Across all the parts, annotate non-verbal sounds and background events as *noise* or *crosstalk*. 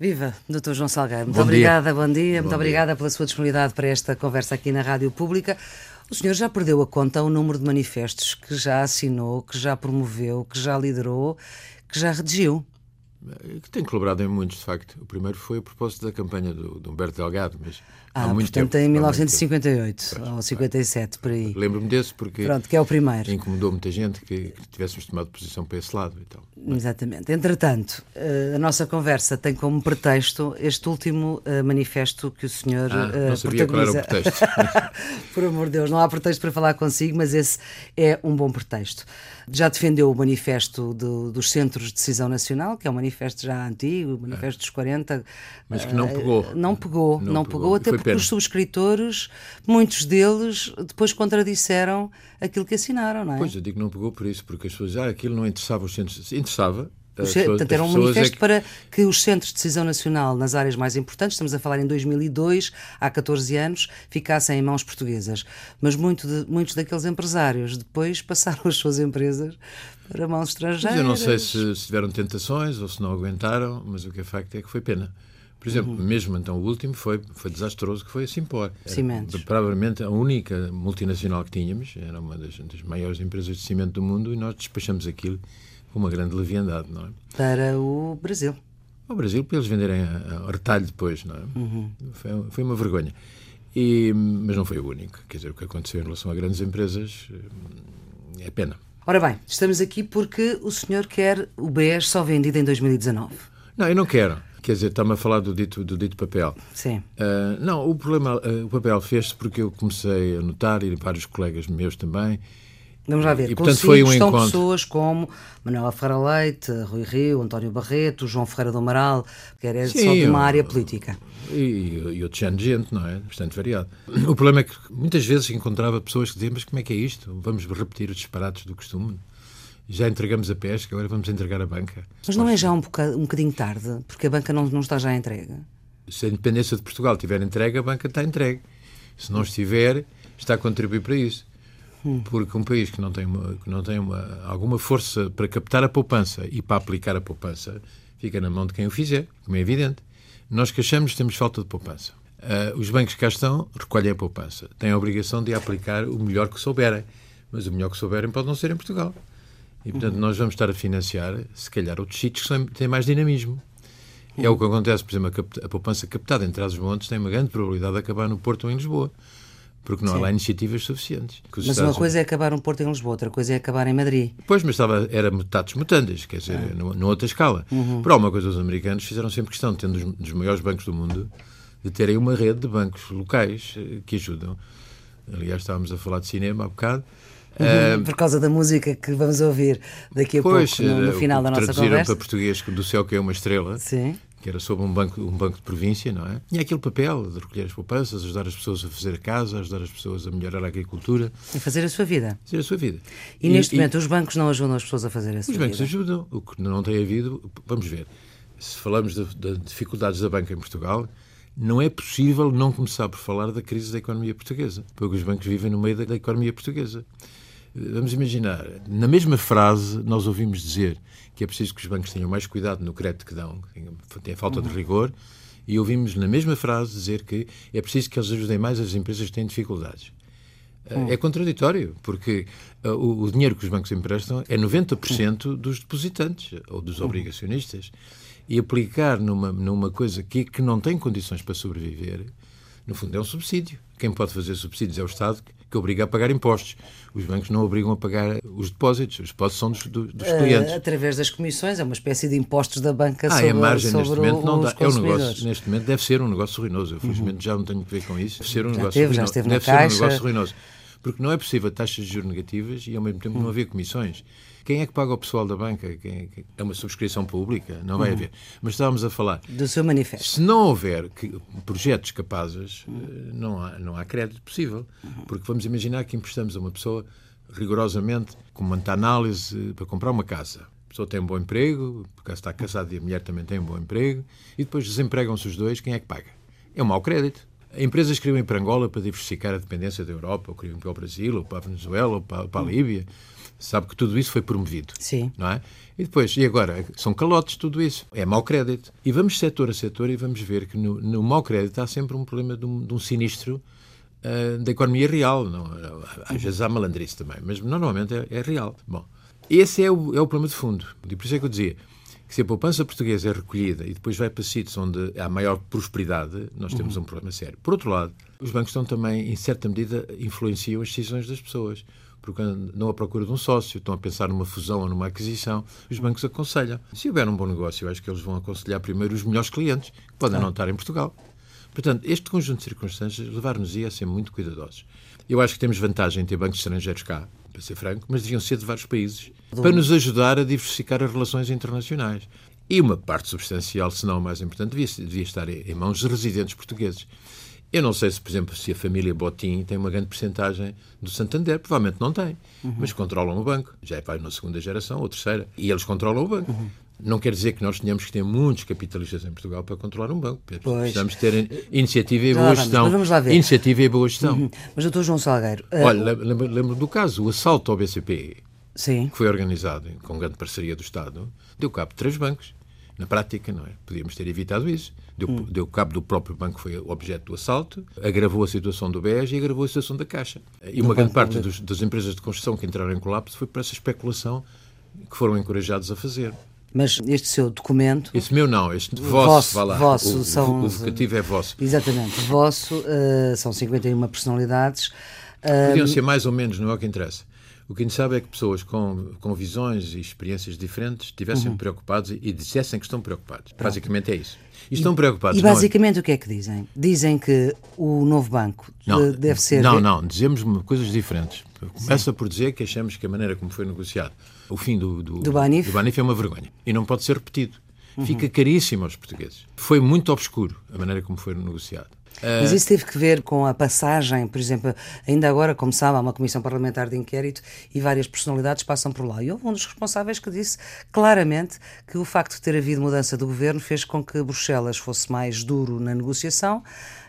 Viva, Dr. João Salgueiro. Muito Bom obrigada, dia. bom dia. Bom Muito dia. obrigada pela sua disponibilidade para esta conversa aqui na Rádio Pública. O senhor já perdeu a conta ao número de manifestos que já assinou, que já promoveu, que já liderou, que já redigiu. Que tenho colaborado em muitos, de facto. O primeiro foi a propósito da campanha do, do Humberto Delgado, mas Ah, há muito portanto, tempo. em há muito 1958 ou 57, por aí. Lembro-me desse porque Pronto, que é o primeiro. incomodou muita gente que, que tivéssemos tomado posição para esse lado e tal. Exatamente. Entretanto, eh, a nossa conversa tem como pretexto este último eh, manifesto que o senhor Ah, eh, não sabia qual era o pretexto. *laughs* Por amor de Deus, não há pretexto para falar consigo, mas esse é um bom pretexto. Já defendeu o manifesto do- dos Centros de Decisão Nacional, que é um manifesto já antigo, o manifesto dos 40. Mas que não eh, pegou. Não pegou, não, Não pegou, pegou. até porque pena. os subscritores, muitos deles, depois contradisseram aquilo que assinaram, não é? Pois, eu digo que não pegou por isso, porque as pessoas, ah, aquilo não interessava os centros. Interessava. As Portanto, era um é manifesto que- para que os centros de decisão nacional nas áreas mais importantes, estamos a falar em 2002, há 14 anos, ficassem em mãos portuguesas. Mas muito de- muitos daqueles empresários depois *laughs* passaram as suas empresas para mãos estrangeiras. Mas eu não sei se, se tiveram tentações ou se não aguentaram, mas o que é facto é que foi pena. Por exemplo, Uhum. mesmo então o último foi, foi desastroso, que foi a Simpor. Cimentos. Provavelmente a única multinacional que tínhamos, era uma das, das maiores empresas de cimento do mundo e nós despachamos aquilo uma grande leviandade, não é? Para o Brasil. Ao Brasil, para eles venderem a, a retalho depois, não é? Uhum. Foi, foi uma vergonha. E, mas não foi o único. Quer dizer, o que aconteceu em relação a grandes empresas eh, é pena. Ora bem, estamos aqui porque o senhor quer o BES só vendido em 2019. Não, eu não quero. Quer dizer, está-me a falar do dito, do dito papel. Sim. Ah, não, o problema, ah, o papel fez-se porque eu comecei a notar, e vários colegas meus também, Vamos lá ver. E, portanto, foi um estão encontro. pessoas como Manuela Ferreira Leite, Rui Rio, António Barreto, João Ferreira do Amaral, que era só Sim, de uma eu- área política. e, e outro género de gente, não é? Bastante variado. O problema é que muitas vezes encontrava pessoas que diziam: Mas como é que é isto? Vamos repetir os disparates do costume? Já entregamos a pesca, agora vamos entregar a banca. Mas não é já um, um bocadinho tarde, porque a banca não, não está já entregue? Se a independência de Portugal estiver entregue, a banca está entregue. Se não estiver, está a contribuir para isso. Porque um país que não tem, uma, que não tem uma, alguma força para captar a poupança e para aplicar a poupança, fica na mão de quem o fizer, como é evidente. Nós que achamos temos falta de poupança. Ah, os bancos que cá estão recolhem a poupança. Têm a obrigação de aplicar o melhor que souberem. Mas o melhor que souberem pode não ser em Portugal. E, portanto, nós vamos estar a financiar, se calhar, outros sítios que têm mais dinamismo. É o que acontece, por exemplo, a, a poupança captada em Trás-os-Montes tem uma grande probabilidade de acabar no Porto ou em Lisboa, porque não há Sim. lá iniciativas suficientes. Mas uma Estados coisa é acabar um Porto em Lisboa, outra coisa é acabar em Madrid. Pois, mas estava, era mutatis mutandis, quer dizer, Ah. numa, numa outra escala. Uhum. Por alguma coisa, os americanos fizeram sempre questão, tendo os, dos maiores bancos do mundo, de terem uma rede de bancos locais eh, que ajudam. Aliás, estávamos a falar de cinema há bocado. Uhum, Por causa da música que vamos ouvir daqui a Pois, pouco, no, no eh, final da nossa traduziram conversa. para português do céu que é uma estrela. Sim. Que era sobre um banco, um banco de província, não é? E aquele papel de recolher as poupanças, ajudar as pessoas a fazer a casa, ajudar as pessoas a melhorar a agricultura, E fazer a sua vida. fazer a sua vida. E, neste momento os bancos não ajudam as pessoas a fazer a sua Os bancos vida. ajudam, o que não tem havido, vamos ver, se falamos das dificuldades da banca em Portugal, não é possível não começar por falar da crise da economia portuguesa, porque os bancos vivem no meio da, da economia portuguesa. Vamos imaginar, na mesma frase nós ouvimos dizer que é preciso que os bancos tenham mais cuidado no crédito que dão, que tem falta de rigor, e ouvimos na mesma frase dizer que é preciso que eles ajudem mais as empresas que têm dificuldades. É contraditório, porque uh, o, o dinheiro que os bancos emprestam é 90% dos depositantes ou dos obrigacionistas. E aplicar numa, numa coisa que, que não tem condições para sobreviver, no fundo é um subsídio. Quem pode fazer subsídios é o Estado, que, obriga a pagar impostos. Os bancos não obrigam a pagar os depósitos. Os depósitos são dos, dos- Eh, clientes. através das comissões, é uma espécie de impostos da banca Ah, sobre, a margem sobre neste momento não dá. É um negócio, neste momento deve ser um negócio ruinoso. Eu, felizmente, já não tenho que ver com isso. Deve ser um Já negócio teve, já ruinoso. deve ser Caixa. um negócio ruinoso. Porque não é possível taxas de juros negativas e, ao mesmo tempo, não haver comissões. Quem é que paga o pessoal da banca? Quem é, é uma subscrição pública? Não vai haver. Mas estávamos a falar. Do seu manifesto. Se não houver que- projetos capazes, eh, não há, não há crédito possível. Porque vamos imaginar que emprestamos a uma pessoa rigorosamente com uma análise para comprar uma casa. A pessoa tem um bom emprego, porque está casada e a mulher também tem um bom emprego, e depois desempregam-se os dois, quem é que paga? É um mau crédito. Empresas ir para Angola para diversificar a dependência da Europa, ou ir para o Brasil, ou para a Venezuela, ou para, para a Líbia. Sabe que tudo isso foi promovido. Sim. Não é? E depois, e agora? São calotes tudo isso. É mau crédito. E vamos setor a setor e vamos ver que no, no mau crédito há sempre um problema de um, de um sinistro uh, da economia real. Não, às vezes há malandrice também, mas normalmente é, é real. Bom, esse é o, é o problema de fundo. E por isso é que eu dizia que se a poupança portuguesa é recolhida e depois vai para sítios onde há maior prosperidade, nós temos uhum. um problema sério. Por outro lado, os bancos estão também, em certa medida, influenciam as decisões das pessoas. Porque não à procura de um sócio, estão a pensar numa fusão ou numa aquisição, os bancos aconselham. Se houver um bom negócio, eu acho que eles vão aconselhar primeiro os melhores clientes, que podem ah. não estar em Portugal. Portanto, este conjunto de circunstâncias levar-nos-ia a ser muito cuidadosos. Eu acho que temos vantagem em ter bancos estrangeiros cá, para ser franco, mas deviam ser de vários países, para nos ajudar a diversificar as relações internacionais. E uma parte substancial, se não a mais importante, devia, devia estar em mãos de residentes portugueses. Eu não sei se, por exemplo, se a família Botim tem uma grande porcentagem do Santander, provavelmente não tem, uhum. mas controlam o banco. Já vai na segunda geração ou terceira, e eles controlam o banco. Uhum. Não quer dizer que nós tenhamos que ter muitos capitalistas em Portugal para controlar um banco. Pois. Precisamos ter iniciativa e boa gestão. Mas vamos lá ver. Iniciativa e boa gestão. Uhum. Mas, doutor João Salgueiro... Uh, Olha, lembro, lembro, do caso, o assalto ao BCP, Sim. que foi organizado com grande parceria do Estado, deu cabo de três bancos. Na prática, não é? Podíamos ter evitado isso. Deu, hum. deu cabo do próprio banco que foi objeto do assalto, agravou a situação do BES e agravou a situação da Caixa. E uma grande parte dos, das empresas de construção que entraram em colapso foi por essa especulação que foram encorajados a fazer. Mas este seu documento. Este meu não, este vosso, vosso, vá lá. vosso o, são, o, vocativo é vosso. Exatamente, vosso, uh, são 51 personalidades. Podiam ser mais ou menos, não é o que interessa. O que a gente sabe é que pessoas com, com visões e experiências diferentes estivessem uhum. preocupados e, e dissessem que estão preocupados. Pronto. Basicamente é isso. E estão preocupados. E é? basicamente é? o que é que dizem? Dizem que o novo banco não, deve ser. Não, não, dizemos coisas diferentes. Começa Sim. por dizer que achamos que a maneira como foi negociado o fim do, do, do, Banif. do Banif é uma vergonha. E não pode ser repetido. Uhum. Fica caríssimo aos portugueses. Foi muito obscuro a maneira como foi negociado. Mas isso teve que ver com a passagem, por exemplo, ainda agora, como sabe, há uma comissão parlamentar de inquérito e várias personalidades passam por lá. E houve um dos responsáveis que disse claramente que o facto de ter havido mudança do governo fez com que Bruxelas fosse mais duro na negociação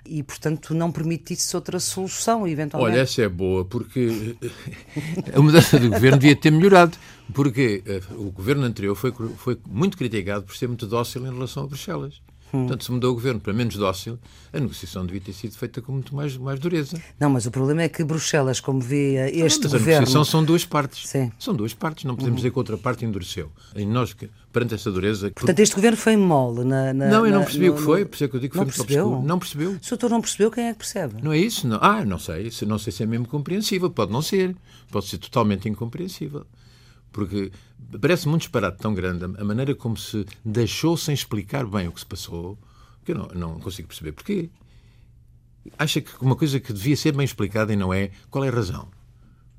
e, portanto, não permitisse outra solução, eventualmente. Olha, essa é boa, porque *laughs* a mudança do governo devia ter melhorado, porque eh, o governo anterior foi, foi muito criticado por ser muito dócil em relação a Bruxelas. Hum. Portanto, se mudou o governo para menos dócil, a negociação devia ter sido feita com muito mais, mais dureza. Não, mas o problema é que Bruxelas, como vê este não, mas governo. A negociação são duas partes. Sim. São duas partes, não podemos uhum. dizer que outra parte endureceu. E nós, perante essa dureza. Portanto, este governo foi mole na. na não, eu não na, percebi no, o que foi, por isso é que eu digo que não foi percebeu? obscuro. Não percebeu. Se o doutor não percebeu, quem é que percebe? Não é isso? Não. Ah, não sei. Não sei se é mesmo compreensível. Pode não ser. Pode ser totalmente incompreensível. Porque parece muito disparate tão grande a maneira como se deixou sem explicar bem o que se passou que eu não, não consigo perceber porquê. Acha que uma coisa que devia ser bem explicada e não é, qual é a razão?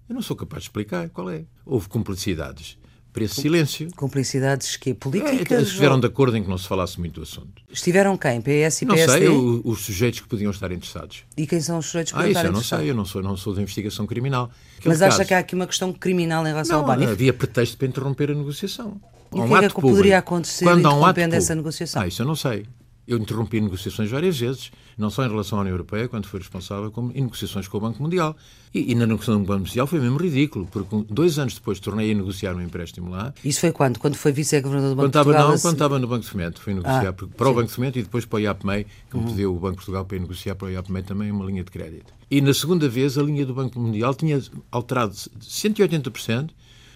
Eu não sou capaz de explicar qual é. Houve cumplicidades para esse silêncio. Cumplicidades que políticas? É, estiveram de acordo em que não se falasse muito do assunto. Estiveram quem? PS e não PSD? Não sei, os sujeitos que podiam estar interessados. E quem são os sujeitos que ah, podiam estar interessados? Ah, isso eu não sei, eu não sou, não sou de investigação criminal. Aquele Mas acha caso... que há aqui uma questão criminal em relação não, ao Banif? havia pretexto para interromper a negociação. E o que é que poderia acontecer Quando interrompendo um essa negociação? Ah, isso eu não sei. Eu interrompi negociações várias vezes, não só em relação à União Europeia, quando fui responsável, como em negociações com o Banco Mundial. E, e na negociação do Banco Mundial foi mesmo ridículo, porque dois anos depois tornei a negociar um empréstimo lá. Isso foi quando? Quando foi vice-governador do Banco quando estava, Portugal? Não, quando estava no Banco de Fomento. Fui negociar ah, para sim. o Banco de Fomento e depois para o IAPMEI, que uhum. me pediu o Banco de Portugal para negociar para o IAPMEI também uma linha de crédito. E na segunda vez, a linha do Banco Mundial tinha alterado 180%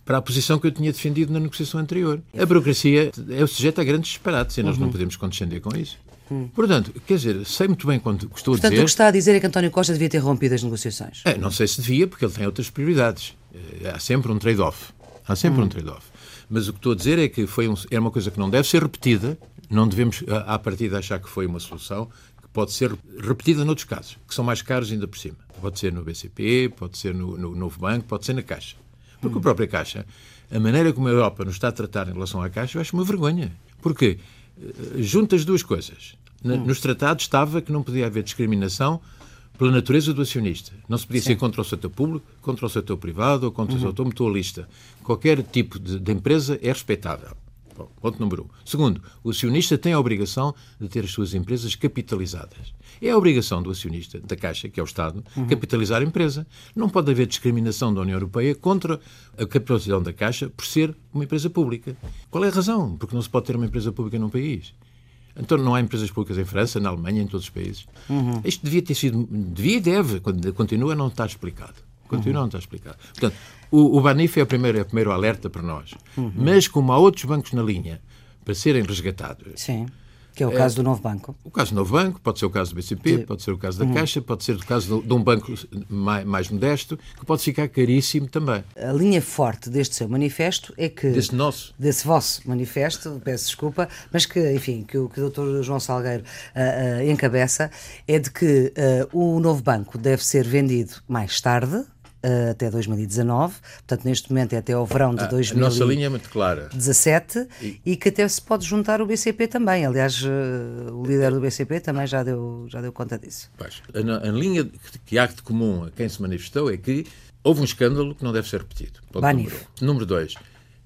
para a posição que eu tinha defendido na negociação anterior. A burocracia é o sujeito a grandes disparates e nós uhum. não podemos condescender com isso. Hum. Portanto, quer dizer, sei muito bem quando estou Portanto, a dizer... o que está a dizer é que António Costa devia ter rompido as negociações. É, não sei se devia, porque ele tem outras prioridades. Eh, há sempre um trade-off. Há sempre hum. um trade-off. Mas o que estou a dizer é que foi um, é uma coisa que não deve ser repetida. Não devemos, à partida, achar que foi uma solução que pode ser repetida noutros casos, que são mais caros ainda por cima. Pode ser no BCP, pode ser no, no Novo Banco, pode ser na Caixa. Porque hum. a própria Caixa, a maneira como a Europa nos está a tratar em relação à Caixa, eu acho uma vergonha. Porque eh, junta as duas coisas Hum. Nos tratados estava que não podia haver discriminação pela natureza do acionista. Não se podia Sim. ser contra o setor público, contra o setor privado ou contra uhum. o setor mutualista. Qualquer tipo de, de, empresa é respeitável. Bom, ponto número um. Segundo, o acionista tem a obrigação de ter as suas empresas capitalizadas. É a obrigação do acionista, da Caixa, que é o Estado, uhum. capitalizar a empresa. Não pode haver discriminação da União Europeia contra a capitalização da Caixa por ser uma empresa pública. Qual é a razão? Porque não se pode ter uma empresa pública num país. Então não há empresas públicas em França, na Alemanha, em todos os países. Uhum. Isto devia ter sido, devia e deve, continua a não estar explicado. Continua a não estar explicado. Portanto, o, o Banif é o primeiro, é o primeiro alerta para nós. Uhum. Mas como há outros bancos na linha para serem resgatados. Sim. Que é o caso é, do Novo Banco. O caso do Novo Banco, pode ser o caso do BCP, de... pode ser o caso da uhum. Caixa, pode ser o caso de, de um banco mais, mais, modesto, que pode ficar caríssimo também. A linha forte deste seu manifesto é que. Desse nosso. Desse vosso manifesto, peço desculpa, mas que, enfim, que o, que o Dr. João Salgueiro uh, uh, encabeça, é de que uh, o Novo Banco deve ser vendido mais tarde, uh, até 2019, portanto, neste momento é até ao verão de ah, 2017. A nossa linha é muito clara. 17, e... e... que até se pode juntar o BCP também. Aliás, uh, o líder do BCP também já deu, já deu conta disso. Pois, a, a, linha que há de comum a quem se manifestou é que houve um escândalo que não deve ser repetido. Número, um. número dois.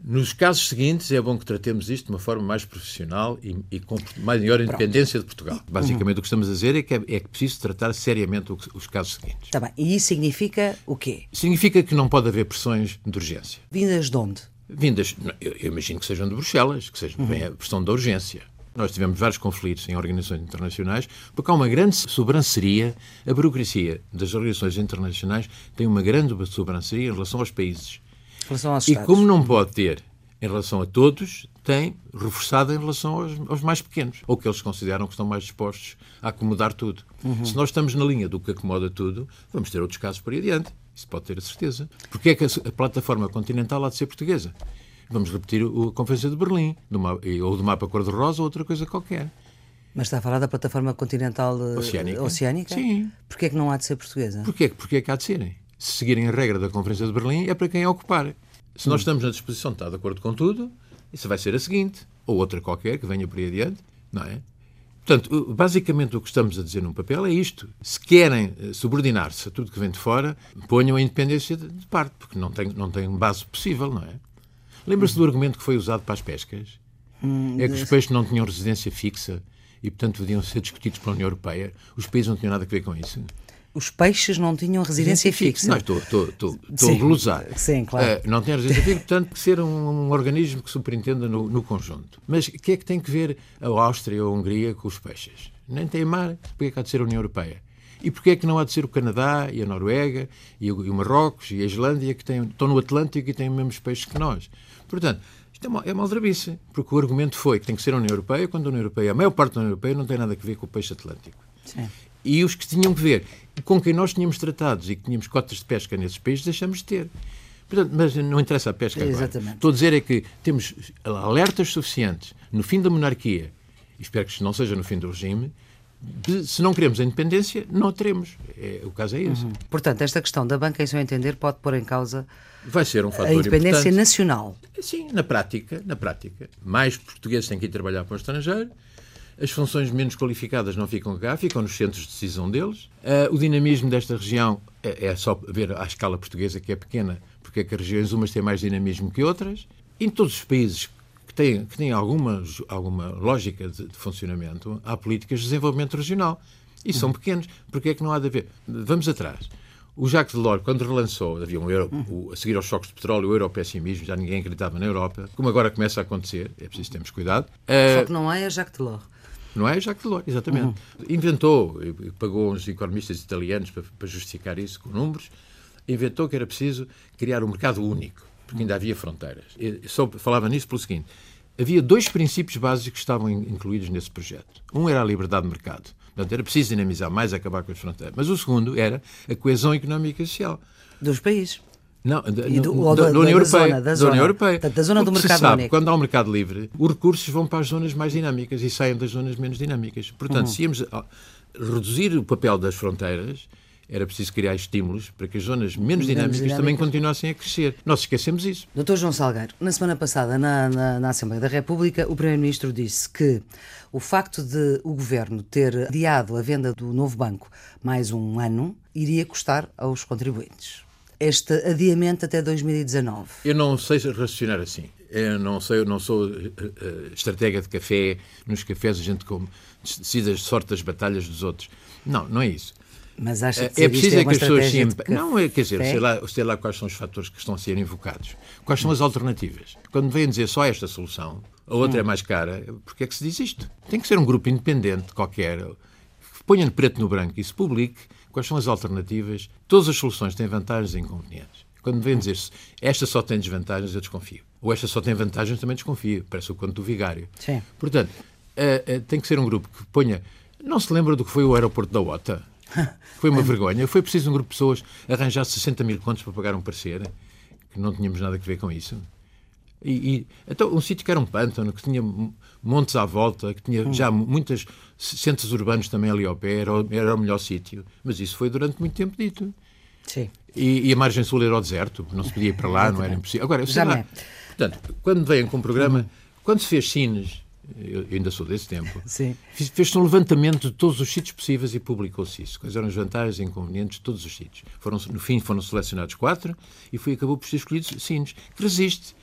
Nos casos seguintes, é bom que tratemos isto de uma forma mais profissional e, e com maior independência Pronto. de Portugal. Basicamente, uhum. o que estamos a dizer é que é, é preciso tratar seriamente os, os casos seguintes. Tá bem. E isso significa o quê? Significa que não pode haver pressões de urgência. Vindas de onde? Vindas, eu, eu imagino que sejam de Bruxelas, que sejam, uhum. a pressão da urgência. Nós tivemos vários conflitos em organizações internacionais, porque há uma grande sobranceria. A burocracia das organizações internacionais tem uma grande sobranceria em relação aos países relação aos E como não pode ter em relação a todos, tem reforçado em relação aos, aos, mais pequenos, ou que eles consideram que estão mais dispostos a acomodar tudo. Uhum. Se nós estamos na linha do que acomoda tudo, vamos ter outros casos por aí adiante. Isso pode ter a certeza. Porque é que a, a plataforma continental há de ser portuguesa? Vamos repetir a Conferência de Berlim, do mapa, ou do mapa cor-de-rosa, ou outra coisa qualquer. Mas está a falar da plataforma continental eh, oceânica? oceânica? Sim. Porquê é que não há de ser portuguesa? Porquê, porquê é que há de serem? Se seguirem a regra da Conferência de Berlim, é para quem a ocupar. Se nós estamos na disposição de estar de acordo com tudo, isso vai ser a seguinte, ou outra qualquer que venha por aí adiante, não é? Portanto, basicamente o que estamos a dizer num papel é isto. Se querem eh, subordinar-se a tudo que vem de fora, ponham a independência de parte, porque não tem, não tem base possível, não é? Lembra-se do argumento que foi usado para as pescas? Hum, é que os peixes não tinham residência fixa e, portanto, podiam ser discutidos pela União Europeia. Os países não tinham nada a ver com isso os peixes não tinham residência fixa. Não, estou, estou, estou, estou a glosar. Sim, claro. Uh, não tem residência fixa, portanto, que ser um, um organismo que superintenda no, no, conjunto. Mas o que é que tem que ver a Áustria ou a Hungria com os peixes? Nem tem mar, porque é que há de ser a União Europeia? E porquê é que não há de ser o Canadá e a Noruega e o, e o Marrocos e a Islândia que têm, estão no Atlântico e têm os mesmos peixes que nós? Portanto, isto é uma, é uma aldrabice, porque o argumento foi que tem que ser a União Europeia, quando a União Europeia, a maior parte da União Europeia, não tem nada a ver com o peixe atlântico. Sim. E os que tinham que ver com quem nós tínhamos tratados e que tínhamos cotas de pesca nesses países, deixamos de ter. Portanto, mas não interessa a pesca agora. Exatamente. Estou a dizer é que temos alertas suficientes no fim da monarquia, espero que não seja no fim do regime, de, se não queremos a independência, não a teremos. É, o caso é esse. Uhum. Portanto, esta questão da banca, em seu entender, pode pôr em causa Vai ser um fator a independência importante. nacional. Sim, na prática, na prática. Mais portugueses têm que ir trabalhar para o estrangeiro, as funções menos qualificadas não ficam cá, ficam nos centros de decisão deles. Uh, o dinamismo desta região é, é, só ver à escala portuguesa, que é pequena, porque é que as regiões umas têm mais dinamismo que outras. Em todos os países que têm, que têm alguma, alguma lógica de, de funcionamento, há políticas de desenvolvimento regional. E são pequenos. Porque é que não há de haver? Vamos atrás. O Jacques Delors, quando relançou, havia um euro, o, a seguir aos choques de petróleo, o europessimismo, já ninguém acreditava na Europa, como agora começa a acontecer, é preciso termos cuidado. Só que não é a Jacques Delors. Não é Jacques Delors, exatamente. Uhum. Inventou, pagou uns economistas italianos para, para justificar isso com números, inventou que era preciso criar um mercado único, porque ainda havia fronteiras. E só falava nisso pelo seguinte: havia dois princípios básicos que estavam incluídos nesse projeto. Um era a liberdade de mercado. Portanto, era preciso dinamizar mais, acabar com as fronteiras. Mas o segundo era a coesão económica e social. Dos países. Não, do, do, da, da, União Europeia. Zona, da, zona. União Europeia. da zona do mercado sabe, único. Quando há um mercado livre, os recursos vão para as zonas mais dinâmicas e saem das zonas menos dinâmicas. Portanto, uhum. se íamos reduzir o papel das fronteiras, era preciso criar estímulos para que as zonas menos dinâmicas, dinâmicas, também continuassem a crescer. Nós esquecemos isso. Doutor João Salgueiro, na semana passada, na, na, na Assembleia da República, o Primeiro-Ministro disse que o facto de o Governo ter adiado a venda do novo banco mais um ano iria custar aos contribuintes este adiamento até 2019? Eu não sei raciocinar assim. Eu não, sei, eu não sou uh, estratégia de café. Nos cafés a gente come, decide a sorte das batalhas dos outros. Não, não é isso. Mas acha É, que é preciso é é que as pessoas se. Não, é, quer dizer, sei lá, sei lá quais são os fatores que estão a ser invocados. Quais são as alternativas? Quando vêm dizer só esta solução, a outra é mais cara, porque é que se diz isto? Tem que ser um grupo independente qualquer, que ponha no preto no branco e se publique quais são as alternativas. Todas as soluções têm vantagens e inconvenientes. Quando vêm dizer esta só tem desvantagens, eu desconfio. Ou esta só tem vantagens, também desconfio. Parece o conto do vigário. Sim. Portanto, eh, eh, tem que ser um grupo que ponha. Não se lembra do que foi o aeroporto da OTA? *laughs* Foi uma vergonha. Foi preciso um grupo de pessoas arranjar 60 mil contos para pagar um parecer, que não tínhamos nada a ver com isso. E, e- então, um sítio que era um pântano, que tinha montes à volta, que tinha já muitas centros urbanos também ali ao pé, era, o- era o melhor sítio. Mas isso foi durante muito tempo dito. Sim. E, e a margem sul era o deserto, não se podia ir para lá, não era impossível. Agora, eu sei lá. é. Portanto, quando vêm com o programa, quando se fez Cines, eu ainda sou desse tempo, *laughs* fez-se um levantamento de todos os sítios possíveis e publicou-se isso. Quais eram as vantagens e inconvenientes de todos os sítios. Foram, no fim foram selecionados quatro e foi, acabou por ser escolhido Sines, que resiste.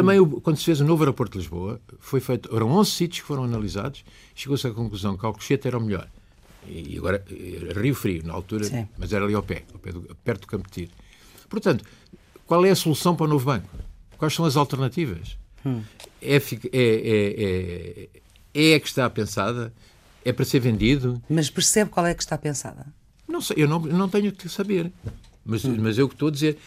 Também, o- quando se fez o novo aeroporto de Lisboa, foi feito, eram 11 sítios que foram analisados, chegou-se à conclusão que Alcochete era o melhor. E agora, Rio Frio, na altura, Sim. mas era ali ao pé, ao pé do- perto do Campo de Tiro. Portanto, qual é a solução para o novo banco? Quais são as alternativas? É, fi- é, é, é, é a que está pensada? É para ser vendido? Mas percebe qual é que está pensada? Não sei, eu não, não tenho que saber. Mas, mas eu que estou a dizer,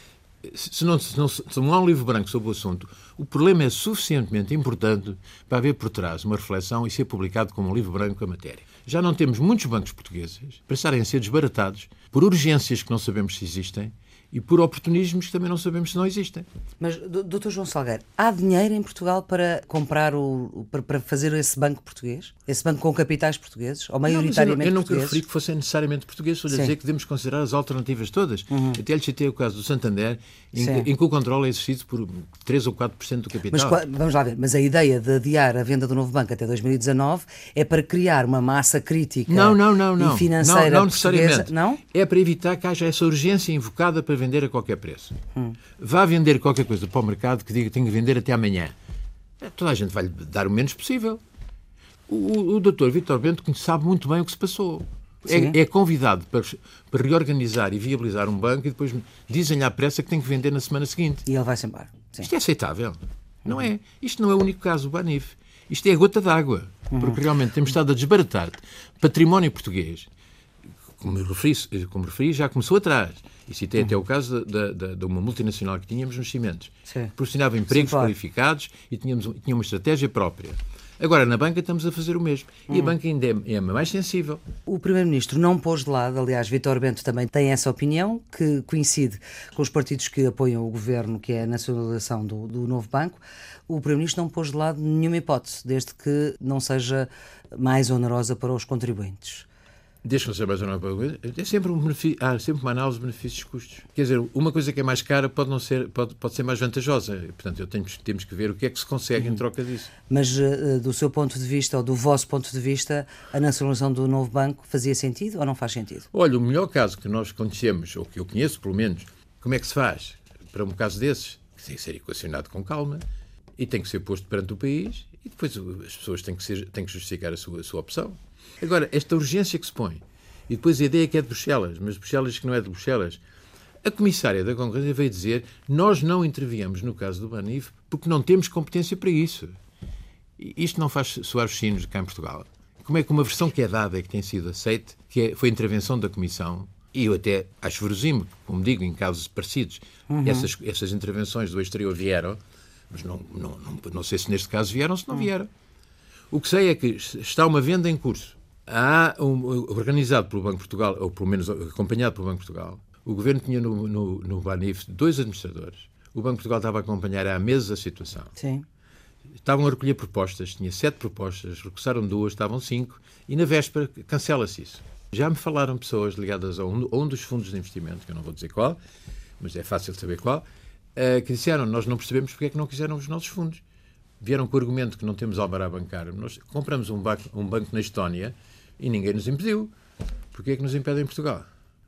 se não, se, não, se não há um livro branco sobre o assunto, o problema é suficientemente importante para haver por trás uma reflexão e ser publicado como um livro branco a matéria. Já não temos muitos bancos portugueses para estarem a ser desbaratados por urgências que não sabemos se existem e por oportunismos que também não sabemos se não existem. Mas, do- Dr. João Salgueiro, há dinheiro em Portugal para comprar o. para, fazer esse banco português? Esse banco com capitais portugueses? Ou Não, mas eu, não- maioritariamente eu nunca referi que fossem necessariamente portugueses, estou a. Uhum. dizer que devemos considerar as alternativas todas. Até lhe citei o caso do Santander, em que, em que o controle é exercido por 3 ou 4% do capital. Mas vamos lá ver, mas a ideia de adiar a venda do novo banco até 2019 é para criar uma massa crítica Não, não, não, não. e financeira não, não necessariamente. Não? É para evitar que haja essa urgência invocada para vender a qualquer preço. Hum. Vá vender qualquer coisa para o mercado que diga que tem que vender até amanhã. É, Toda a gente vai lhe dar o menos possível. O, o, doutor Vítor Bento sabe muito bem o que se passou. É, é convidado para, para reorganizar e viabilizar um banco e depois dizem-lhe à pressa que tem que vender na semana seguinte. E ele vai-se embora. Sim. Isto é aceitável? Não é. Isto não é o único caso, o Banif. Isto é a gota d'água. Porque realmente temos estado a desbaratar património português. Como referi, como referi, já começou atrás. E citei até o caso da- da- de uma multinacional que tínhamos nos cimentos. Sim. Proporcionava empregos Sim, claro. qualificados e tínhamos, tinha uma estratégia própria. Agora, na banca estamos a fazer o mesmo. E a banca ainda é, é mais sensível. O Primeiro-Ministro não pôs de lado, aliás, Vítor Bento também tem essa opinião, que coincide com os partidos que apoiam o governo, que é a nacionalização do, do novo banco. O Primeiro-Ministro não pôs de lado nenhuma hipótese, desde que não seja mais onerosa para os contribuintes. Que não seja mais ou não é sempre um benefício, há sempre uma análise de benefícios e custos. Quer dizer, uma coisa que é mais cara pode, não ser, pode, pode ser mais vantajosa. Portanto, eu tenho, temos que ver o que é que se consegue em troca disso. Mas, eh, do seu ponto de vista, ou do vosso ponto de vista, a nacionalização do novo banco fazia sentido ou não faz sentido? Olha, o melhor caso que nós conhecemos, ou que eu conheço pelo menos, como é que se faz para um caso desses? Tem que ser equacionado com calma e tem que ser posto perante o país e depois as pessoas têm que, ser, têm que justificar a sua, a sua opção. Agora, esta urgência que se põe, e depois a ideia que é de Bruxelas, mas Bruxelas que não é de Bruxelas, a comissária da concorrência veio dizer nós não interviemos no caso do Banif porque não temos competência para isso. Isto não faz soar os sinos cá em Portugal. Como é que uma versão que é dada e que tem sido aceite, que é- foi intervenção da Comissão, e eu até acho verosímil, como digo, em casos parecidos, essas, essas intervenções do exterior vieram, mas não, não, não, não sei se neste caso vieram ou se não vieram. O que sei é que está uma venda em curso. Há um, organizado pelo Banco de Portugal, ou pelo menos acompanhado pelo Banco de Portugal, o governo tinha no, no, no Banif dois administradores. O Banco de Portugal estava a acompanhar há meses a situação. Sim. Estavam a recolher propostas, tinha sete propostas, recursaram duas, estavam cinco, e na véspera cancela-se isso. Já me falaram pessoas ligadas a um, a um dos fundos de investimento, que eu não vou dizer qual, mas é fácil saber qual, eh, que disseram, nós não percebemos porque é que não quiseram os nossos fundos. Vieram com o argumento que não temos alvará bancário. Nós compramos um banco, um banco na Estónia e ninguém nos impediu. Porquê é que nos impedem em Portugal?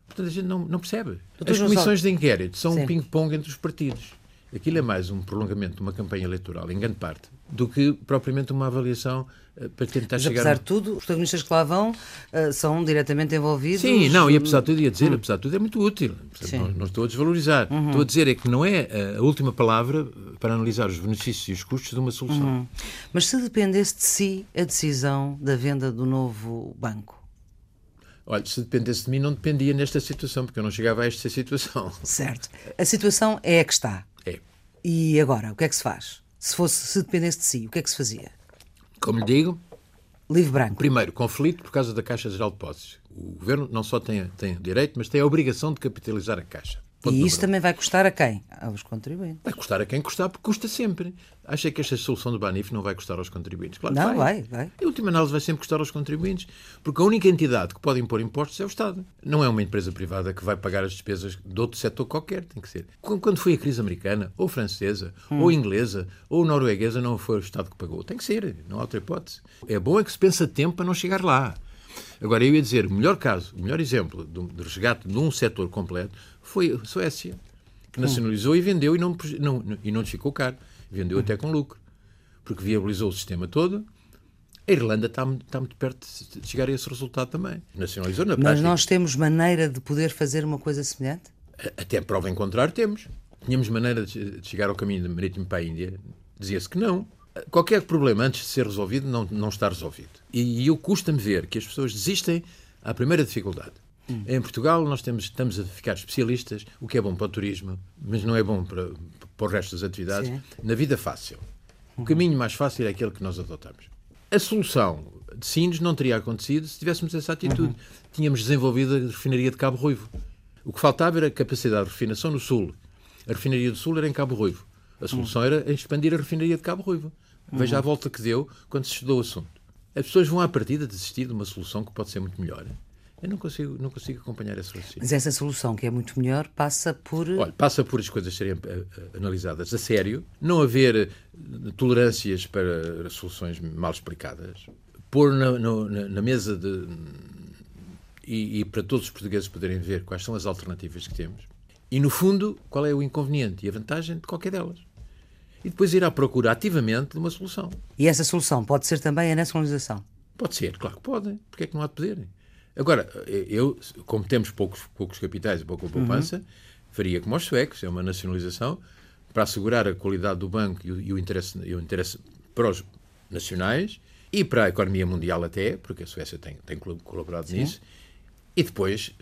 Portanto, a gente não, não percebe. Doutor As comissões de inquérito são Sim. um ping-pong entre os partidos. Aquilo é mais um prolongamento de uma campanha eleitoral, em grande parte, do que propriamente uma avaliação uh, para tentar Mas, chegar... apesar de tudo, os protagonistas que lá vão uh, são diretamente envolvidos... Sim, não, e apesar de tudo, ia dizer, hum. apesar de tudo, é muito útil. Não, não, estou a desvalorizar. Uhum. Estou a dizer é que não é a última palavra para analisar os benefícios e os custos de uma solução. Uhum. Mas se dependesse de si a decisão da venda do novo banco, Olha, se dependesse de mim, não dependia nesta situação, porque eu não chegava a esta situação. Certo. A situação é a que está. E agora, o que é que se faz? Se, fosse, se dependesse de si, o que é que se fazia? Como lhe digo, livre branco. Primeiro, conflito por causa da Caixa Geral de Depósitos. O governo não só tem, tem direito, mas tem a obrigação de capitalizar a Caixa. Ponto e isso também vai custar a quem? Aos contribuintes. Vai custar a quem custar, porque custa sempre. Acha que esta solução do Banif não vai custar aos contribuintes? Claro não, vai. vai, vai. Em última análise, vai sempre custar aos contribuintes, porque a única entidade que pode impor impostos é o Estado. Não é uma empresa privada que vai pagar as despesas de outro setor qualquer, tem que ser. Quando foi a crise americana, ou francesa, hum. ou inglesa, ou norueguesa, não foi o Estado que pagou. Tem que ser, não há outra hipótese. É bom é que se pensa tempo para não chegar lá. Agora, eu ia dizer, o melhor caso, o melhor exemplo de resgate de um setor completo foi a Suécia que nacionalizou e vendeu e não, não, e não ficou caro. Vendeu até com lucro. Porque viabilizou o sistema todo. A Irlanda está, está muito perto de chegar a esse resultado também. Nacionalizou na Mas prática. nós temos maneira de poder fazer uma coisa semelhante? Até prova em contrário, temos. Tínhamos maneira de chegar ao caminho marítimo para a Índia? Dizia-se que não. Qualquer problema antes de ser resolvido não, não está resolvido. E, e eu custa-me ver que as pessoas desistem à primeira dificuldade. Hum. Em Portugal nós temos, estamos a ficar especialistas, o que é bom para o turismo, mas não é bom para, para o resto das atividades, Sim. na vida fácil. O caminho mais fácil é aquele que nós adotamos. A solução de Sines não teria acontecido se tivéssemos essa atitude. Uhum. Tínhamos desenvolvido a refinaria de Cabo Ruivo. O que faltava era a capacidade de refinação no Sul. A refinaria do Sul era em Cabo Ruivo. A solução uhum. era expandir a refinaria de Cabo Ruivo. Veja uhum. a volta que deu quando se estudou o assunto. As pessoas vão à partida desistir de uma solução que pode ser muito melhor. Eu não consigo, não consigo acompanhar esse raciocínio. Mas essa solução, que é muito melhor, passa por. Olha, passa por as coisas serem uh, analisadas a sério, não haver uh, tolerâncias para soluções mal explicadas, pôr na, na, na mesa de. E, e, para todos os portugueses poderem ver quais são as alternativas que temos. E, no fundo, qual é o inconveniente e a vantagem de qualquer delas. E depois ir à procura ativamente de uma solução. E essa solução pode ser também a nacionalização? Pode ser, claro que pode. Porquê é que não há de poder? Agora, eu, como temos poucos, poucos capitais e pouca poupança, uhum. faria como os suecos, é uma nacionalização para assegurar a qualidade do banco e o, e o, interesse, e o interesse para os nacionais e para a economia mundial até, porque a Suécia tem, tem colaborado Sim. nisso, e depois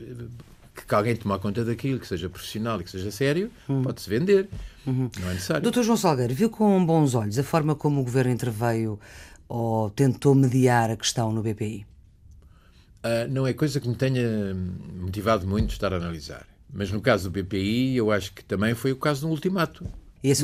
que alguém tomar conta daquilo, que seja profissional e que seja sério, uhum. pode-se vender. Uhum. Não é necessário. Doutor João Salgueiro, viu com bons olhos a forma como o governo interveio ou tentou mediar a questão no BPI? Uh, não é coisa que me tenha motivado muito estar a analisar. Mas no caso do BPI, eu acho que também foi o caso do ultimato.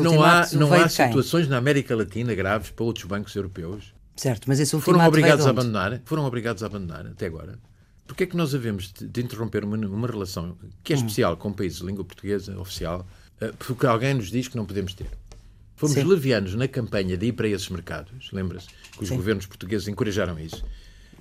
não há, não há situações na América Latina graves para outros bancos europeus. Certo, mas esse ultimato foram obrigados a abandonar, foram obrigados a abandonar até agora. Porquê é que nós havemos de, de interromper uma, uma, relação que é hum. especial com países de língua portuguesa oficial, uh, porque alguém nos diz que não podemos ter? Fomos Sim. levianos na campanha de ir para esses mercados, lembra-se? Que os Sim. governos portugueses encorajaram isso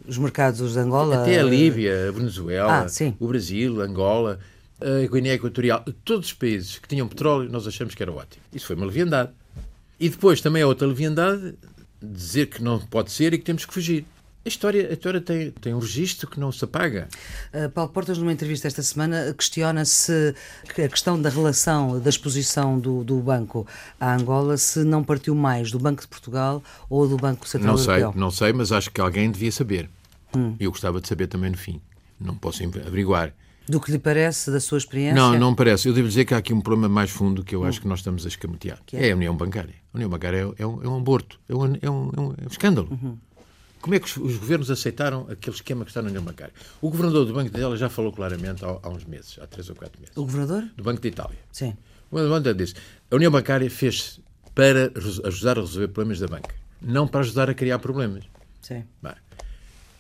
os mercados de Angola. Até a Líbia, a Venezuela, ah, o Brasil, Angola, a Guiné Equatorial, todos os países que tinham petróleo, nós achamos que era ótimo. Isso foi uma leviandade. E depois também é outra leviandade dizer que não pode ser e que temos que fugir. A história, a história tem, tem um registro que não se apaga. Uh, Paulo Portas, numa entrevista esta semana, questiona se a questão da relação, da exposição do, do banco à Angola, se não partiu mais do Banco de Portugal ou do Banco Central não Europeu. Sei, não sei, mas acho que alguém devia saber. Hum. Eu gostava de saber também no fim. Não posso averiguar. Do que lhe parece, da sua experiência? Não, não parece. Eu devo dizer que há aqui um problema mais fundo que eu hum. acho que nós estamos a escamotear. É? é? a União Bancária. A União Bancária é, é, um, é um, aborto, é um, é um, é um escândalo. Uhum. Como é que os, os, governos aceitaram aquele esquema que está na União Bancária? O governador do Banco de Itália já falou claramente há, há, uns meses, há três ou quatro meses. O governador? Do Banco de Itália. Sim. O governador disse, a União Bancária fez para ajudar a resolver problemas da banca, não para ajudar a criar problemas. Sim. Bem,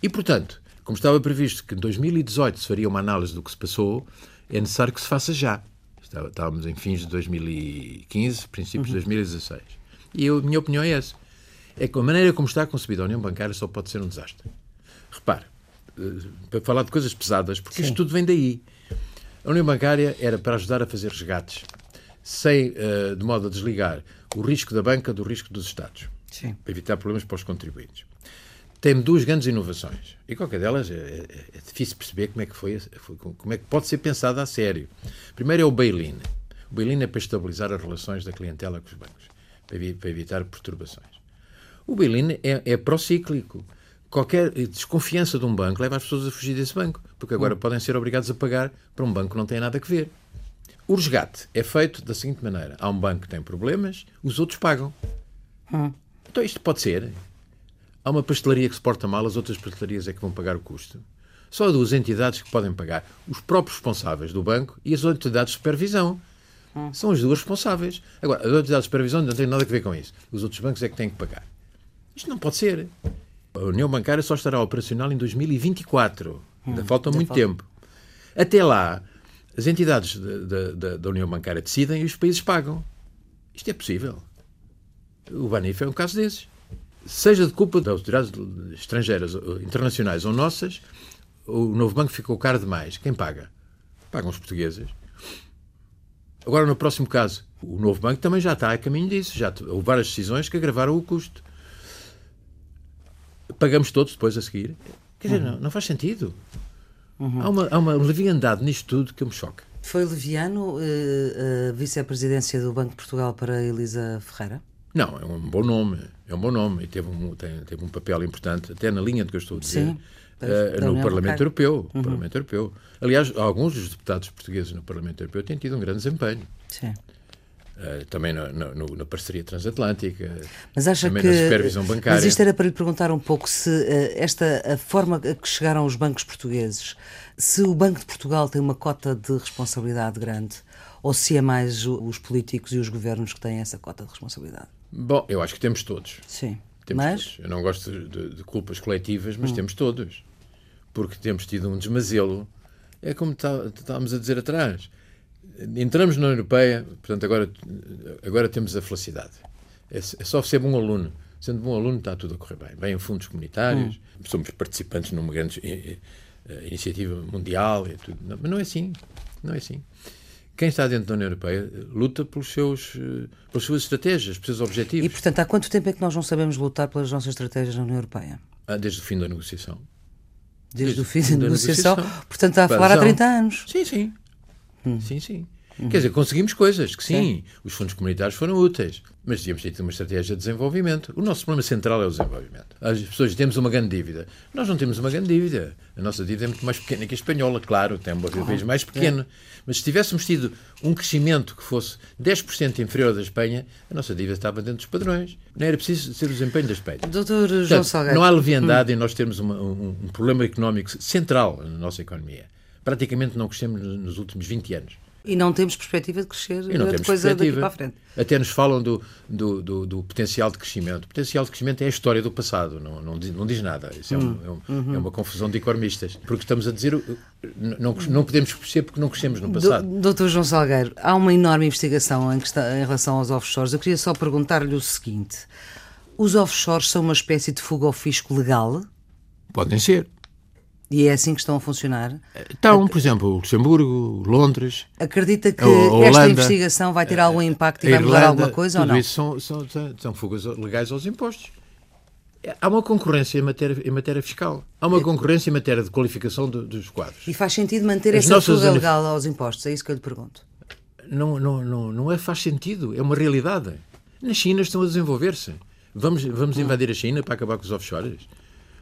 e, portanto, como estava previsto que em 2018 se faria uma análise do que se passou, é necessário que se faça já. Estávamos em fins de 2015, princípios uhum. de 2016. E a minha opinião é essa. É que a maneira como está concebida a União Bancária só pode ser um desastre. Repare, eh, para falar de coisas pesadas, porque Sim. isto tudo vem daí. A União Bancária era para ajudar a fazer resgates. sem, uh, de modo a desligar o risco da banca do risco dos Estados, Sim. para evitar problemas para os contribuintes. Tem duas grandes inovações e qualquer delas é, é, é difícil perceber como é que foi, como é que pode ser pensada a sério. Primeiro é o bail-in. O bail-in é para estabilizar as relações da clientela com os bancos, para evitar perturbações. O bail-in é, é procíclico qualquer desconfiança de um banco leva as pessoas a fugir desse banco, porque agora hum. podem ser obrigados a pagar para um banco que não tem nada a ver. O resgate é feito da seguinte maneira: há um banco que tem problemas, os outros pagam. Hum. Então isto pode ser. Há uma pastelaria que se porta mal, as outras pastelarias é que vão pagar o custo. Só há duas entidades que podem pagar: os próprios responsáveis do banco e as entidades de supervisão. Hum. São as duas responsáveis. Agora, as entidades de supervisão não têm nada a ver com isso. Os outros bancos é que têm que pagar. Isto não pode ser. A União Bancária só estará operacional em 2024. Ainda hum, falta muito falta. tempo. Até lá, as entidades de, de, da União Bancária decidem e os países pagam. Isto é possível. O Banif é um caso desses. Seja de culpa das autoridades estrangeiras, internacionais ou nossas, o novo banco ficou caro demais. Quem paga? Pagam os portugueses. Agora, no próximo caso, o novo banco também já está a caminho disso. Já houve várias decisões que agravaram o custo pagamos todos depois a seguir. Quer dizer, uhum. não, não, faz sentido. Uhum. Há, uma, há uma leviandade nisto tudo que me choca. Foi leviano uh, a vice-presidência do Banco de Portugal para Elisa Ferreira? Não, é um bom nome. É um bom nome e teve um, tem, teve um papel importante, até na linha do que eu estou a dizer, Sim, uh, no Parlamento Europeu, uhum. Parlamento Europeu. Aliás, alguns dos deputados portugueses no Parlamento Europeu têm tido um grande desempenho. Sim. Uh, também no, no, na parceria transatlântica, mas acha também que, na supervisão bancária. Mas isto era para lhe perguntar um pouco se uh, esta a forma a que chegaram os bancos portugueses, se o Banco de Portugal tem uma cota de responsabilidade grande ou se é mais os políticos e os governos que têm essa cota de responsabilidade. Bom, eu acho que temos todos. Sim. Temos mas... Todos. Eu não gosto de, de culpas coletivas, mas hum. temos todos. Porque temos tido um desmazelo. É como tá, estávamos a dizer atrás entramos na União Europeia, portanto, agora, agora temos a felicidade. É, é só ser bom aluno. Sendo bom aluno, está tudo a correr bem. Vêm fundos comunitários, hum. somos participantes numa grande eh, eh, iniciativa mundial, e tudo. Não, mas não é assim. Não é assim. Quem está dentro da União Europeia luta pelos seus, eh, pelas suas estratégias, pelos seus objetivos. E, portanto, há quanto tempo é que nós não sabemos lutar pelas nossas estratégias na União Europeia? Ah, desde o fim da negociação. Desde, desde o fim da, da negociação. negociação. Portanto, está a falar há 30 anos. Sim, sim. Hum. Sim, sim. Uhum. Quer dizer, conseguimos coisas, que sim, sim, os fundos comunitários foram úteis, mas devíamos ter uma estratégia de desenvolvimento. O nosso problema central é o desenvolvimento. As pessoas temos uma grande dívida. Nós não temos uma grande dívida. A nossa dívida é muito mais pequena que a espanhola, claro, tem um vez mais pequeno. É. Mas se tivéssemos tido um crescimento que fosse 10% inferior da Espanha, a nossa dívida estava dentro dos padrões. Não era preciso ser o desempenho da Espanha. Doutor Portanto, João Salgado. Não há leviandade hum. em nós termos uma, um, um problema económico central na nossa economia. Praticamente não crescemos nos últimos 20 anos. E não temos perspectiva de crescer e não depois daqui para a frente. Até nos falam do, do, do, do, potencial de crescimento. O potencial de crescimento é a história do passado, não, não, diz, não diz nada. Isso é, um, hum, é, um, uhum. é, uma confusão de economistas. Porque estamos a dizer, não, não podemos crescer porque não crescemos no passado. Doutor João Salgueiro, há uma enorme investigação em, está, em relação aos offshores. Eu queria só perguntar-lhe o seguinte: os offshores são uma espécie de fuga ao fisco legal? Podem ser. E é assim que estão a funcionar? Estão, por exemplo, Luxemburgo, Londres. Acredita que esta investigação vai ter algum impacto e vai mudar alguma coisa ou não? Isso são, são, são fugas legais aos impostos. Há uma concorrência em matéria, em matéria fiscal. Há uma concorrência em matéria de qualificação dos quadros. E faz sentido manter As essa fuga legal aos impostos? É isso que eu lhe pergunto. Não, não, não, não é faz sentido. É uma realidade. Na China estão a desenvolver-se. Vamos, vamos invadir a China para acabar com os offshores?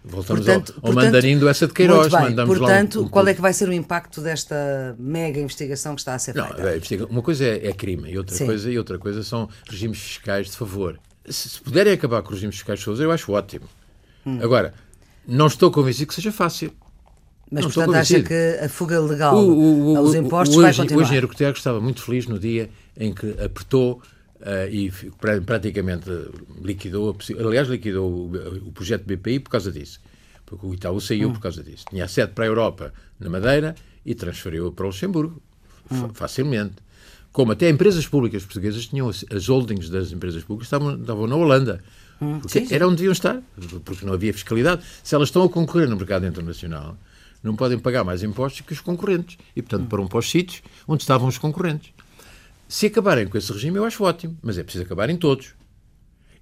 Voltamos portanto, ao, ao portanto, mandarim do essa de Queiroz. Bem, mandamos portanto, um, um, qual é que vai ser o impacto desta mega investigação que está a ser não, feita? É, uma coisa é, é crime e outra, coisa, e outra coisa são regimes fiscais de favor. Se, se puderem acabar com regimes fiscais de favor, eu acho ótimo. Hum. Agora, não estou convencido que seja fácil. Mas, não portanto, acha que a fuga legal o, o, aos impostos o, vai continuar? O engenheiro Guterres estava muito feliz no dia em que apertou Uh, e praticamente liquidou, aliás, liquidou o, o, projeto BPI por causa disso. Porque o Itaú saiu hum. por causa disso. Tinha sede para a Europa na Madeira e transferiu para o Luxemburgo hum. facilmente. Como até empresas públicas portuguesas tinham as holdings das empresas públicas estavam, estavam na Holanda. Hum. Porque sim, sim. era onde deviam estar, porque não havia fiscalidade. Se elas estão a concorrer no mercado internacional, não podem pagar mais impostos que os concorrentes. E, portanto, hum. para um para os sítios onde estavam os concorrentes. Se acabarem com esse regime, eu acho ótimo, mas é preciso acabarem todos.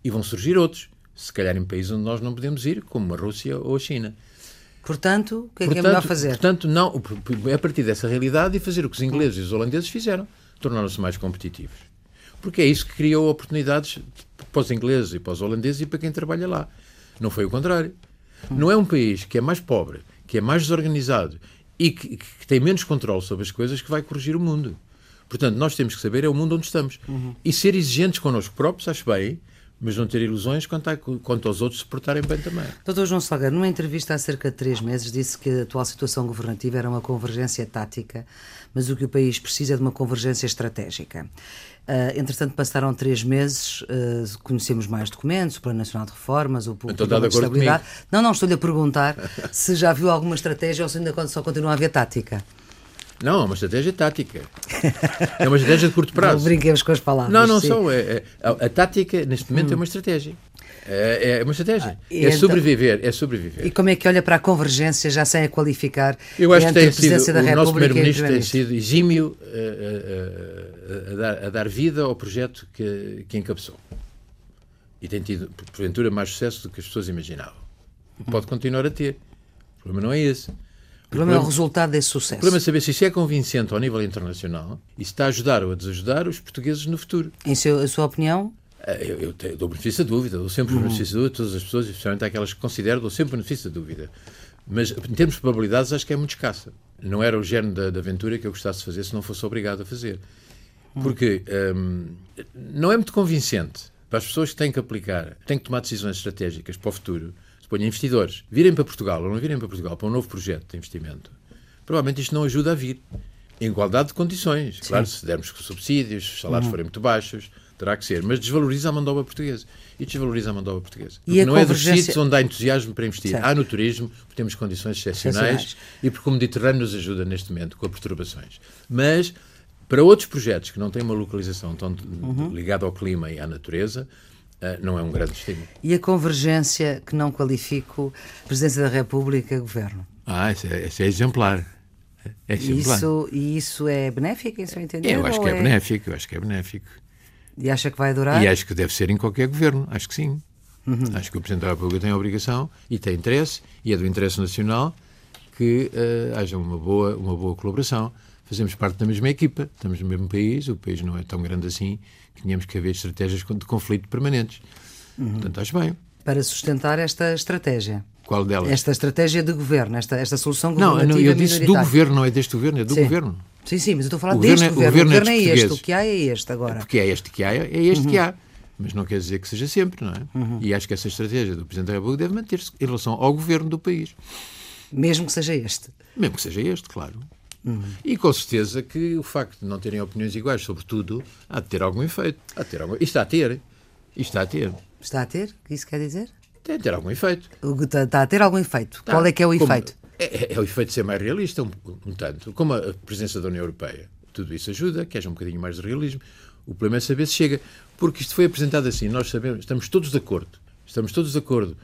E vão surgir outros, se calhar em países onde nós não podemos ir, como a Rússia ou a China. Portanto, o que é portanto, que é melhor fazer? Portanto, não, é a partir dessa realidade e fazer o que os ingleses e os holandeses fizeram. Tornaram-se mais competitivos. Porque é isso que criou oportunidades para os ingleses e para os holandeses e para quem trabalha lá. Não foi o contrário. Não é um país que é mais pobre, que é mais desorganizado e que, que tem menos controle sobre as coisas que vai corrigir o mundo. Portanto, nós temos que saber é o mundo onde estamos. Uhum. E ser exigentes connosco próprios, acho bem, mas não ter ilusões quanto, a, quanto aos outros se portarem bem também. Doutor João Salgueiro, numa entrevista há cerca de três meses, disse que a atual situação governativa era uma convergência tática, mas o que o país precisa é de uma convergência estratégica. Uh, entretanto, passaram três meses, uh, conhecemos mais documentos, o Plano Nacional de Reformas, o Plano então, de Estabilidade. Comigo. Não, não, estou-lhe a perguntar se já viu alguma estratégia ou se ainda só continua a haver tática. Não, é uma estratégia tática. É uma estratégia de curto prazo. Não brinquemos com as palavras. Não, não sim. só. É, é, a, a, tática, neste momento, hum. é uma estratégia. É, é uma estratégia. Ah, é então, sobreviver, é sobreviver. E como é que olha para a convergência, já sem a qualificar? Eu acho que tem sido, o nosso Primeiro-Ministro tem sido exímio a, a, a, a, dar, a dar vida ao projeto que, que encabeçou. E tem tido, porventura, mais sucesso do que as pessoas imaginavam. Pode continuar a ter. O problema não é esse. O problema é o resultado desse sucesso. O problema é saber se isso é convincente ao nível internacional e se está a ajudar ou a desajudar os portugueses no futuro. Em seu, a sua opinião? Eh, eu, eu, eu dou benefício da dúvida, dou sempre uhum. benefício da dúvida a todas as pessoas, especialmente aquelas que considero, dou sempre benefício da dúvida. Mas, em termos de probabilidades, acho que é muito escassa. Não era o género da, da aventura que eu gostasse de fazer se não fosse obrigado a fazer. Porque hum, não é muito convincente para as pessoas que têm que aplicar, têm que tomar decisões estratégicas para o futuro, suponha investidores, virem para Portugal ou não virem para Portugal para um novo projeto de investimento, provavelmente isto não ajuda a vir. Em igualdade de condições. Sim. Claro, se dermos subsídios, os salários uhum. forem muito baixos, terá que ser. Mas desvaloriza a obra portuguesa. E desvaloriza a obra portuguesa. E não convergência... é dos sítios onde há entusiasmo para investir. Certo. Há no turismo, porque temos condições excepcionais e porque o Mediterrâneo nos ajuda neste momento com as perturbações. Mas para outros projetos que não têm uma localização tão uhum. ligada ao clima e à natureza, não é um grande estímulo. E a convergência que não qualifico, Presidência da República, Governo? Ah, isso é, isso é exemplar. É exemplar. Isso, e isso é benéfico, em seu entender? Eu acho que é, é benéfico, eu acho que é benéfico. E acha que vai durar? E acho que deve ser em qualquer governo, acho que sim. Uhum. Acho que o Presidente da República tem a obrigação e tem interesse, e é do interesse nacional, que uh, haja uma boa, uma boa colaboração. Fazemos parte da mesma equipa, estamos no mesmo país, o país não é tão grande assim, que tínhamos que haver estratégias de conflito permanentes. Uhum. Portanto, acho bem. Para sustentar esta estratégia. Qual delas? Esta estratégia de governo, esta, esta solução governativa Não, não eu disse do governo, não é deste governo, é do sim. governo. Sim, sim, mas eu estou a falar deste governo. governo. O governo, é, o governo é, este, o que há é este agora. Porque é este que há, é este uhum. que há. Mas não quer dizer que seja sempre, não é? Uhum. E acho que essa estratégia do Presidente da República deve manter-se em relação ao governo do país. Mesmo que seja este. Mesmo que seja este, claro. Uhum. E com certeza que o facto de não terem opiniões iguais sobre tudo há de ter algum efeito. Há de ter algum... Isto está a ter. Isto está a ter. Está a ter? O que isso quer dizer? Tem a ter algum efeito. Está, está a ter algum efeito. Qual é que é o Como... efeito? É, é, é, o efeito de ser mais realista, um, um, tanto. Como a presença da União Europeia. Tudo isso ajuda, que haja um bocadinho mais de realismo. O problema é saber se chega. Porque isto foi apresentado assim. Nós sabemos, estamos todos de acordo. Estamos todos de acordo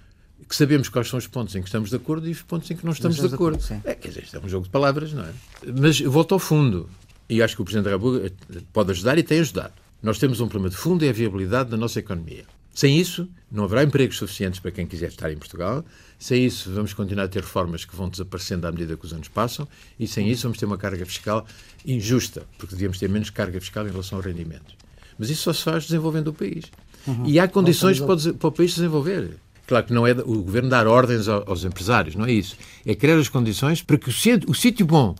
que sabemos quais são os pontos em que estamos de acordo e os pontos em que não estamos, de acordo. De acordo é, quer dizer, isto é um jogo de palavras, não é? Mas volto ao fundo. E acho que o Presidente da República pode ajudar e tem ajudado. Nós temos um problema de fundo e a viabilidade da nossa economia. Sem isso, não haverá empregos suficientes para quem quiser estar em Portugal. Sem isso, vamos continuar a ter reformas que vão desaparecendo à medida que os anos passam. E sem isso, vamos ter uma carga fiscal injusta, porque devíamos ter menos carga fiscal em relação ao rendimento. Mas isso só se faz desenvolvendo o país. Uhum. E há condições para, para o país desenvolver. Claro que não é o governo dar ordens aos empresários, não é isso. É criar as condições para que o sítio bom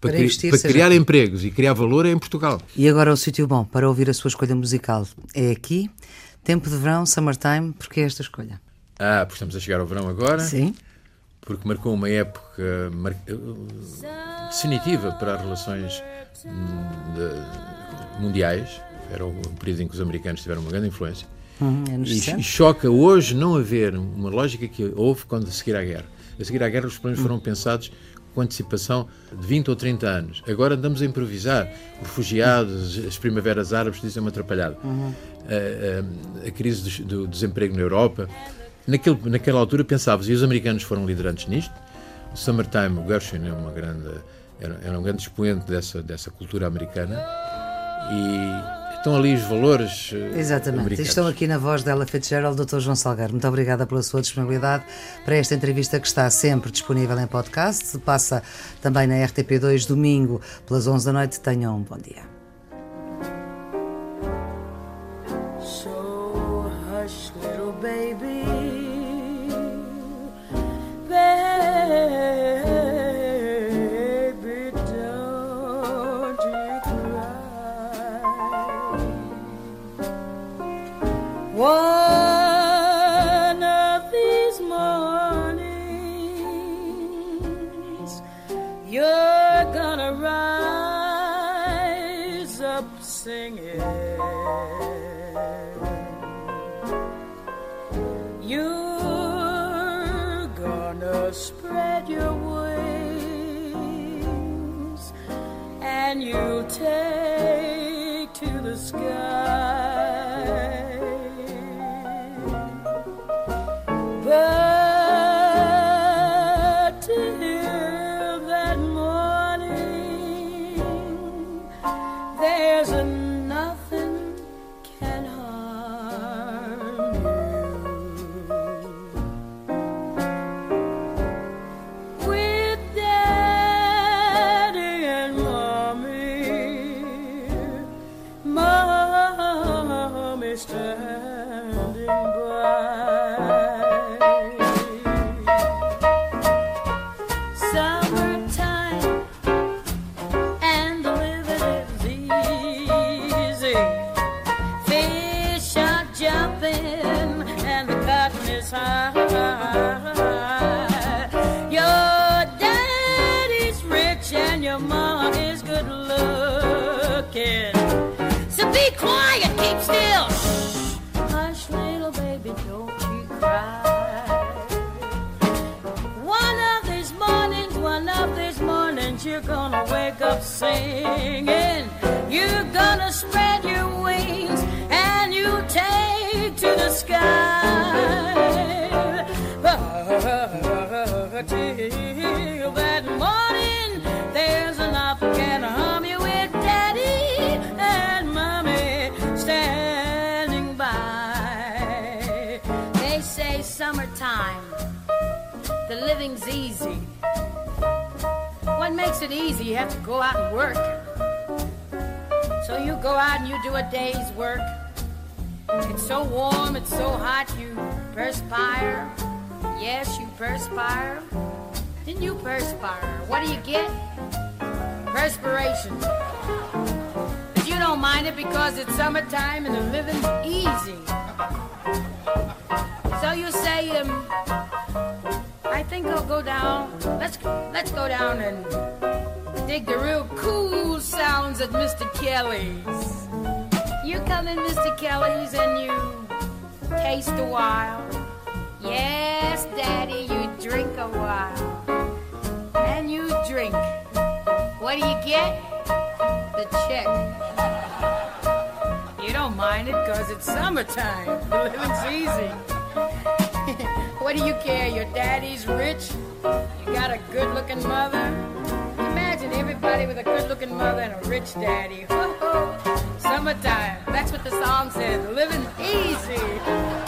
para, para, cri para criar empregos e criar valor é em Portugal. E agora o sítio bom para ouvir a sua escolha musical é aqui. Tempo de verão, summertime, porque é esta escolha? Ah, porque estamos a chegar ao verão agora. Sim. Porque marcou uma época mar... definitiva para as relações hum, mundiais. Era o período em que os americanos tiveram uma grande influência. Uhum, é e, e, choca hoje não haver uma lógica que houve quando a seguir à guerra. A seguir à guerra, os planos foram pensados com antecipação de 20 ou 30 anos. Agora andamos a improvisar. Os refugiados, as primaveras árabes dizem uma atrapalhada. Uhum. A, a, a, crise do, do, desemprego na Europa. Naquele, naquela altura pensávamos, e os americanos foram liderantes nisto. O Summertime, o Gershwin é uma grande, era, era um grande expoente dessa, dessa cultura americana e estão ali os valores. eh, Exatamente. americanos. Estão aqui na voz dela Fitzgerald, Dr. João Salgueiro. Muito obrigada pela sua disponibilidade para esta entrevista que está sempre disponível em podcast. Passa também na RTP2 domingo pelas 11 da noite. Tenham um bom dia. Up singing. You're gonna spread your wings and you'll take to the sky. Good looking. So be quiet, keep still. Hush, little baby, don't you cry. One of these mornings, one of these mornings, you're gonna wake up singing. You're gonna spread your wings and you take to the sky. *laughs* the living's easy. What makes it easy? You have to go out and work. So you go out and you do a day's work. It's so warm, it's so hot, you perspire. Yes, you perspire. Then you perspire. What do you get? Perspiration. But you don't mind it because it's summertime and the living's easy. So you say, um, I think I'll go down. Let's let's go down and dig the real cool sounds at Mr. Kelly's. You come in Mr. Kelly's and you taste a while. Yes, Daddy, you drink a while. And you drink. What do you get? The check. You don't mind it because it's summertime. *laughs* The living's easy. *laughs* what do you care? Your daddy's rich. You got a good looking mother. Imagine everybody with a good looking mother and a rich daddy. Ho ho! Summertime. That's what the song says. Living easy.